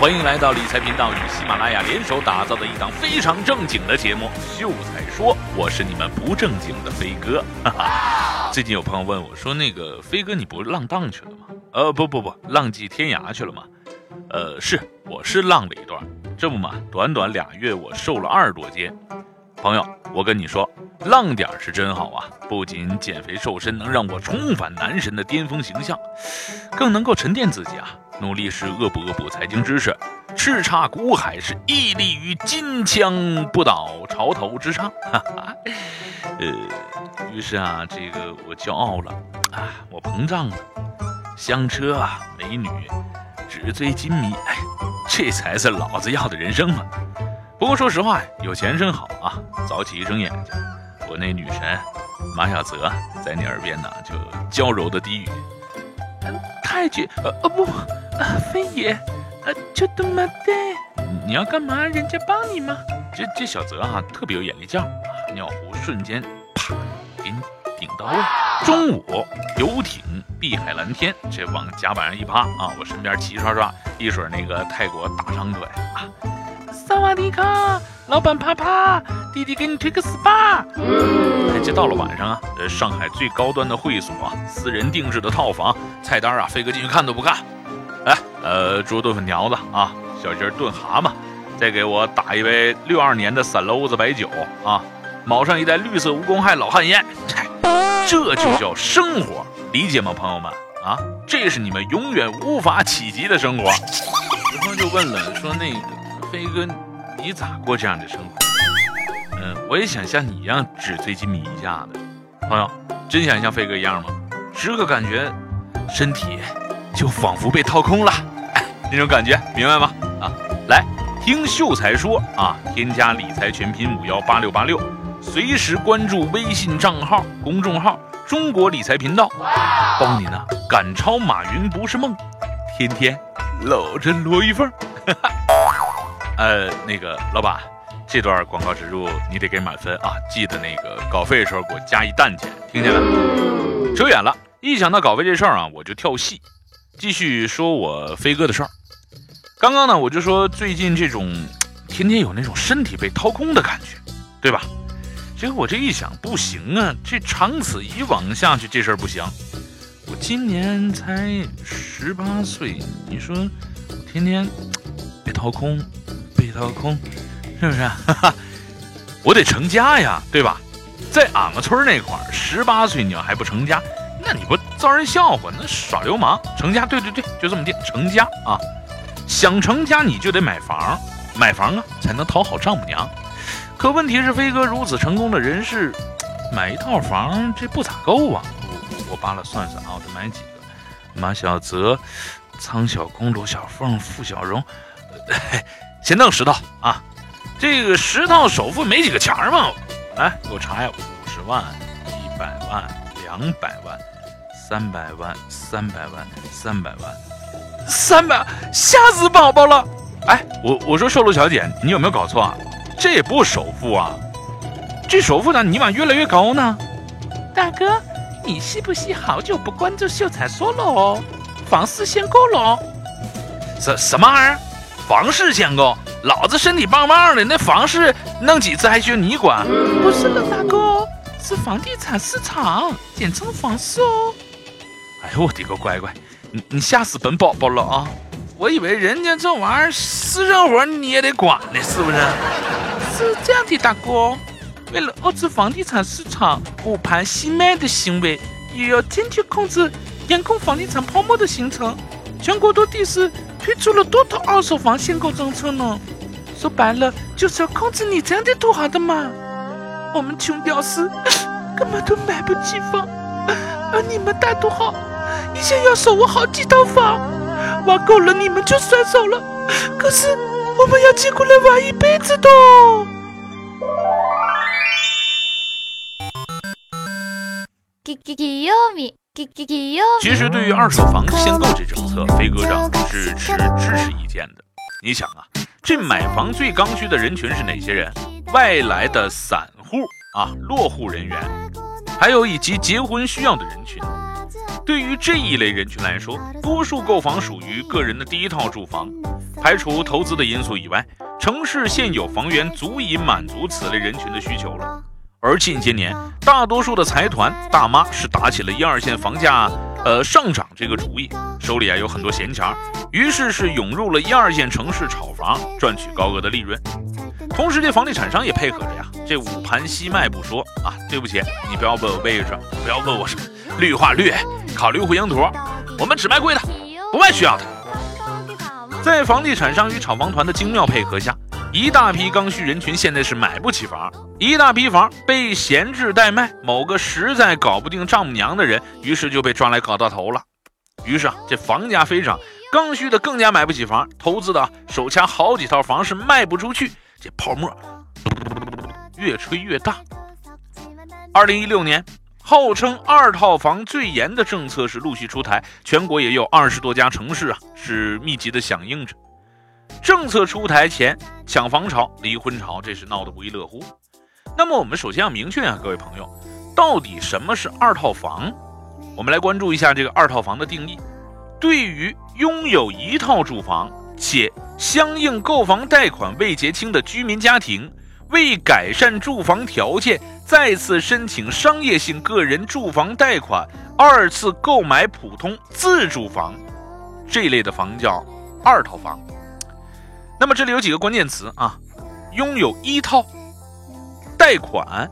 欢迎来到理财频道与喜马拉雅联手打造的一档非常正经的节目《秀才说》，我是你们不正经的飞哥。哈哈，最近有朋友问我说：“那个飞哥，你不浪荡去了吗？”呃，不不不，浪迹天涯去了吗？呃，是，我是浪了一段，这不嘛，短短俩月我瘦了二十多斤。朋友，我跟你说，浪点是真好啊！不仅减肥瘦身能让我重返男神的巅峰形象，更能够沉淀自己啊，努力是恶补恶补财经知识，叱咤股海是屹立于金枪不倒潮头之上。哈哈，呃，于是啊，这个我骄傲了啊，我膨胀了，香车啊，美女，纸醉金迷，哎，这才是老子要的人生嘛！不过说实话，有钱真好啊！早起一睁眼睛，我那女神马小泽在你耳边呢，就娇柔的低语：“太君，呃呃不，啊飞爷，呃就这么的，你要干嘛？人家帮你吗？”这这小泽啊，特别有眼力劲啊，尿壶瞬间啪给你顶到位。中午游艇碧海蓝天，这往甲板上一趴啊，我身边齐刷刷一水那个泰国大长腿啊。萨瓦迪卡，老板啪啪，弟弟给你推个 SPA。哎，这到了晚上啊，呃，上海最高端的会所，私人定制的套房，菜单啊，飞哥进去看都不看。呃，猪炖粉条子啊，小鸡炖蛤蟆，再给我打一杯六二年的散篓子白酒啊，卯上一袋绿色无公害老汉烟。这就叫生活，理解吗，朋友们？啊，这是你们永远无法企及的生活。有朋友就问了，说那个。飞哥，你咋过这样的生活？嗯，我也想像你一样纸醉金迷一下的。朋友，真想像飞哥一样吗？时刻感觉身体就仿佛被掏空了，那种感觉，明白吗？啊，来听秀才说啊，添加理财全拼五幺八六八六，随时关注微信账号公众号中国理财频道，帮你呢赶超马云不是梦，天天搂着罗玉凤。呃，那个老板，这段广告植入你得给满分啊！记得那个稿费的时候给我加一蛋钱，听见了？扯远了，一想到稿费这事儿啊，我就跳戏。继续说我飞哥的事儿。刚刚呢，我就说最近这种天天有那种身体被掏空的感觉，对吧？结果我这一想，不行啊，这长此以往下去，这事儿不行。我今年才十八岁，你说天天被掏空。被掏空，是不是？我得成家呀，对吧？在俺们村那块儿，十八岁你要还不成家，那你不遭人笑话，那耍流氓。成家，对对对，就这么定。成家啊，想成家你就得买房，买房啊才能讨好丈母娘。可问题是，飞哥如此成功的人士，买一套房这不咋够啊。我我扒拉算算啊，我得买几个？马小泽、苍小空、罗小凤、付小荣。先弄十套啊！这个十套首付没几个钱嘛？来，给我查呀，五十万、一百万、两百万、三百万、三百万、三百万、三百，吓死宝宝了！哎，我我说售楼小姐，你有没有搞错啊？这也不首付啊，这首付呢，尼玛越来越高呢！大哥，你是不是好久不关注秀才说了哦？房市限购了？什什么玩意儿？房市限购，老子身体棒棒的，那房市弄几次还需要你管？不是的，大哥，是房地产市场，简称房市哦。哎呦我的个乖乖，你你吓死本宝宝了啊！我以为人家这玩意儿私生活你也得管呢，是不是？是这样的，大哥，为了遏制房地产市场捂盘惜卖的行为，也要坚决控制、严控房地产泡沫的形成，全国多地市。推出了多套二手房限购政策呢，说白了就是要控制你这样的土豪的嘛。我们穷屌丝 根本都买不起房，而你们大土豪一下要守我好几套房，玩够了你们就甩手了。可是我们要借过来玩一辈子的。其实，对于二手房限购这政策，飞哥长是持支持意见的。你想啊，这买房最刚需的人群是哪些人？外来的散户啊，落户人员，还有以及结婚需要的人群。对于这一类人群来说，多数购房属于个人的第一套住房，排除投资的因素以外，城市现有房源足以满足此类人群的需求了。而近些年，大多数的财团大妈是打起了一二线房价呃上涨这个主意，手里啊有很多闲钱，于是是涌入了一二线城市炒房，赚取高额的利润。同时，这房地产商也配合着呀，这捂盘西卖不说啊，对不起，你不要问我位置，不要问我什么绿化率，考虑户型图，我们只卖贵的，不卖需要的。在房地产商与炒房团的精妙配合下。一大批刚需人群现在是买不起房，一大批房被闲置待卖。某个实在搞不定丈母娘的人，于是就被抓来搞到头了。于是啊，这房价飞涨，刚需的更加买不起房，投资的手掐好几套房是卖不出去，这泡沫越吹越大。二零一六年，号称二套房最严的政策是陆续出台，全国也有二十多家城市啊是密集的响应着。政策出台前，抢房潮、离婚潮，这是闹得不亦乐乎。那么，我们首先要明确啊，各位朋友，到底什么是二套房？我们来关注一下这个二套房的定义。对于拥有一套住房且相应购房贷款未结清的居民家庭，为改善住房条件，再次申请商业性个人住房贷款，二次购买普通自住房，这类的房叫二套房。那么这里有几个关键词啊，拥有一套贷款，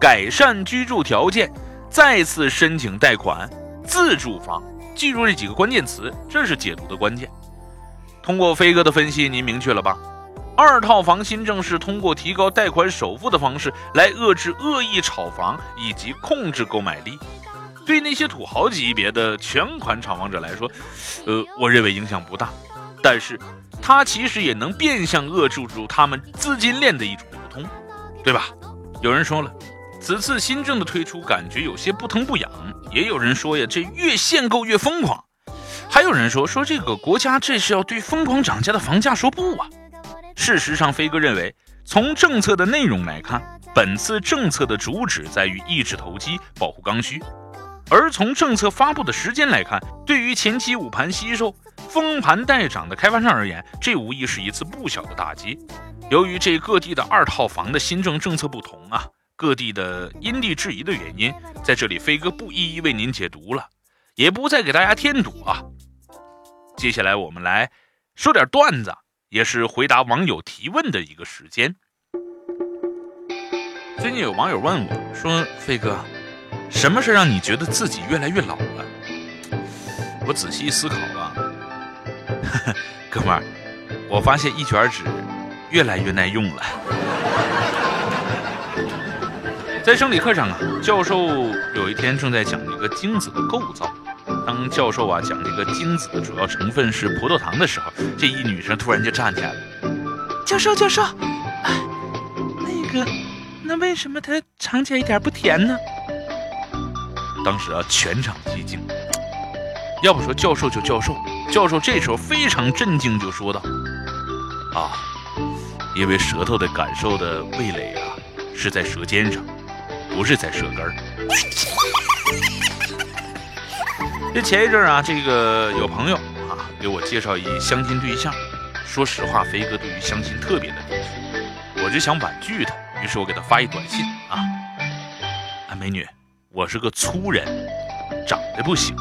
改善居住条件，再次申请贷款，自住房。记住这几个关键词，这是解读的关键。通过飞哥的分析，您明确了吧？二套房新政是通过提高贷款首付的方式来遏制恶意炒房以及控制购买力。对那些土豪级别的全款炒房者来说，呃，我认为影响不大。但是。它其实也能变相扼住住他们资金链的一种流通，对吧？有人说了，此次新政的推出感觉有些不疼不痒；也有人说呀，这越限购越疯狂；还有人说说这个国家这是要对疯狂涨价的房价说不啊。事实上，飞哥认为，从政策的内容来看，本次政策的主旨在于抑制投机，保护刚需。而从政策发布的时间来看，对于前期捂盘惜售、封盘待涨的开发商而言，这无疑是一次不小的打击。由于这各地的二套房的新政政策不同啊，各地的因地制宜的原因，在这里飞哥不一一为您解读了，也不再给大家添堵啊。接下来我们来说点段子，也是回答网友提问的一个时间。最近有网友问我说：“飞哥。”什么是让你觉得自己越来越老了？我仔细思考，哥们儿，我发现一卷纸越来越耐用了。在生理课上啊，教授有一天正在讲一个精子的构造。当教授啊讲这个精子的主要成分是葡萄糖的时候，这一女生突然就站起来了。教授，教授，那个，那为什么它尝起来一点不甜呢？当时啊，全场寂静。要不说教授就教授，教授这时候非常震惊，就说道：“啊，因为舌头的感受的味蕾啊，是在舌尖上，不是在舌根儿。”这前一阵啊，这个有朋友啊给我介绍一相亲对象，说实话，飞哥对于相亲特别的抵触，我就想婉拒他，于是我给他发一短信啊，啊，美女。我是个粗人，长得不行。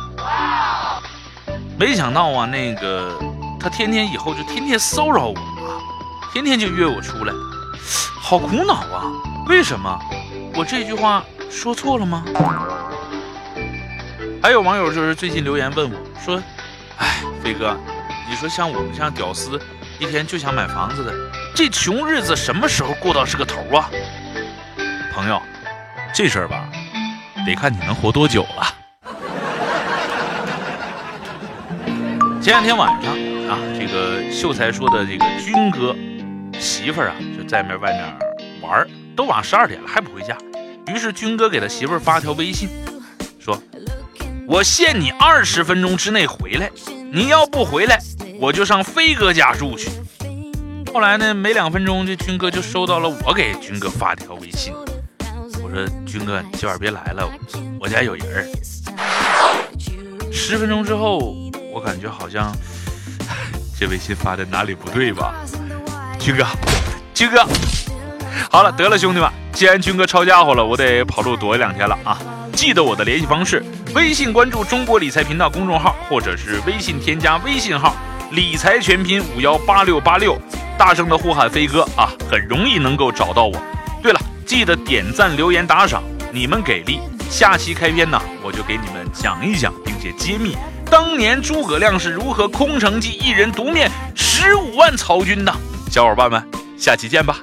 没想到啊，那个他天天以后就天天骚扰我啊，天天就约我出来，好苦恼啊！为什么？我这句话说错了吗？还有网友就是最近留言问我说：“哎，飞哥，你说像我们这样屌丝，一天就想买房子的，这穷日子什么时候过到是个头啊？”朋友，这事儿吧。得看你能活多久了。前两天晚上啊，这个秀才说的这个军哥媳妇儿啊，就在面外面玩都晚十二点了还不回家。于是军哥给他媳妇儿发条微信，说：“我限你二十分钟之内回来，你要不回来，我就上飞哥家住去。”后来呢，没两分钟，这军哥就收到了我给军哥发的条微信。我说军哥，你今晚别来了，我家有人儿。十分钟之后，我感觉好像这微信发的哪里不对吧？军哥，军哥，好了，得了，兄弟们，既然军哥抄家伙了，我得跑路躲两天了啊！记得我的联系方式：微信关注中国理财频道公众号，或者是微信添加微信号“理财全拼五幺八六八六”，大声的呼喊飞哥啊，很容易能够找到我。对了，记得点赞、留言、打赏，你们给力！下期开篇呢，我就给你们讲一讲，并且揭秘当年诸葛亮是如何空城计，一人独面十五万曹军的。小伙伴们，下期见吧。